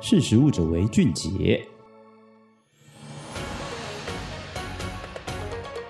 识时务者为俊杰。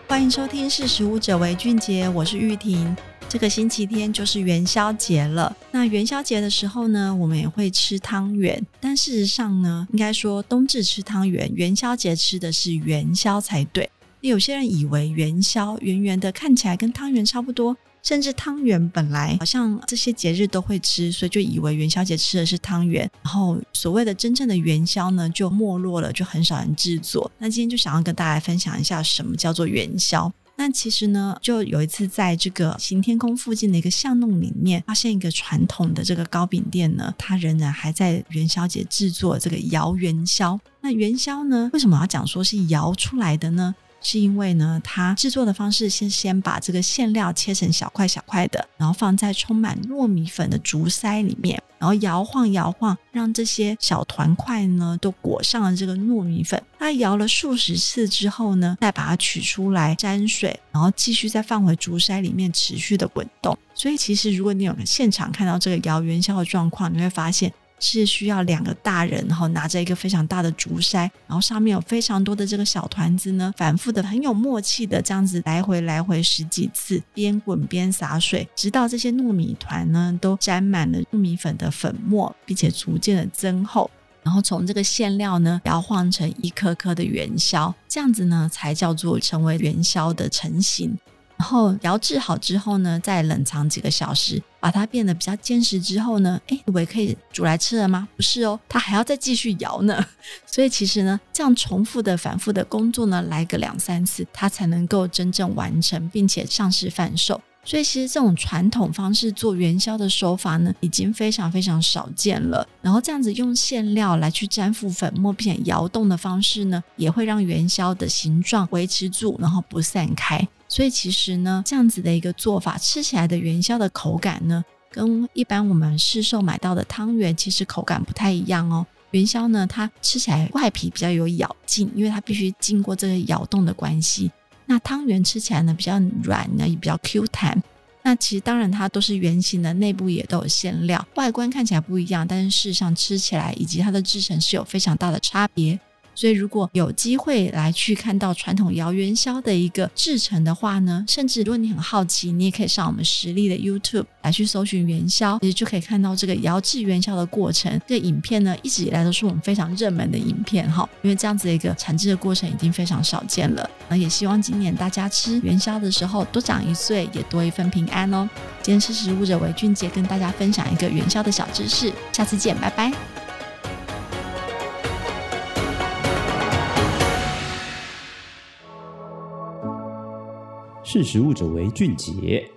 欢迎收听《识时务者为俊杰》，我是玉婷。这个星期天就是元宵节了。那元宵节的时候呢，我们也会吃汤圆。但事实上呢，应该说冬至吃汤圆，元宵节吃的是元宵才对。有些人以为元宵圆圆的，看起来跟汤圆差不多。甚至汤圆本来好像这些节日都会吃，所以就以为元宵节吃的是汤圆。然后所谓的真正的元宵呢，就没落了，就很少人制作。那今天就想要跟大家分享一下什么叫做元宵。那其实呢，就有一次在这个行天宫附近的一个巷弄里面，发现一个传统的这个糕饼店呢，它仍然还在元宵节制作这个摇元宵。那元宵呢，为什么要讲说是摇出来的呢？是因为呢，它制作的方式先先把这个馅料切成小块小块的，然后放在充满糯米粉的竹筛里面，然后摇晃摇晃，让这些小团块呢都裹上了这个糯米粉。它摇了数十次之后呢，再把它取出来沾水，然后继续再放回竹筛里面持续的滚动。所以其实如果你有现场看到这个摇元宵的状况，你会发现。是需要两个大人，然后拿着一个非常大的竹筛，然后上面有非常多的这个小团子呢，反复的很有默契的这样子来回来回十几次，边滚边洒水，直到这些糯米团呢都沾满了糯米粉的粉末，并且逐渐的增厚，然后从这个馅料呢摇晃成一颗颗的元宵，这样子呢才叫做成为元宵的成型。然后摇制好之后呢，再冷藏几个小时，把它变得比较坚实之后呢，哎，以为可以煮来吃了吗？不是哦，它还要再继续摇呢。所以其实呢，这样重复的、反复的工作呢，来个两三次，它才能够真正完成，并且上市贩售。所以其实这种传统方式做元宵的手法呢，已经非常非常少见了。然后这样子用馅料来去沾附粉末并且摇动的方式呢，也会让元宵的形状维持住，然后不散开。所以其实呢，这样子的一个做法，吃起来的元宵的口感呢，跟一般我们市售买到的汤圆其实口感不太一样哦。元宵呢，它吃起来外皮比较有咬劲，因为它必须经过这个咬动的关系。那汤圆吃起来呢，比较软呢，也比较 Q 弹。那其实当然它都是圆形的，内部也都有馅料，外观看起来不一样，但是事实上吃起来以及它的制成是有非常大的差别。所以，如果有机会来去看到传统摇元宵的一个制成的话呢，甚至如果你很好奇，你也可以上我们实力的 YouTube 来去搜寻元宵，其实就可以看到这个摇制元宵的过程。这个影片呢，一直以来都是我们非常热门的影片哈，因为这样子的一个产制的过程已经非常少见了。那也希望今年大家吃元宵的时候多长一岁，也多一份平安哦。今天是食物者为俊杰跟大家分享一个元宵的小知识，下次见，拜拜。识时务者为俊杰。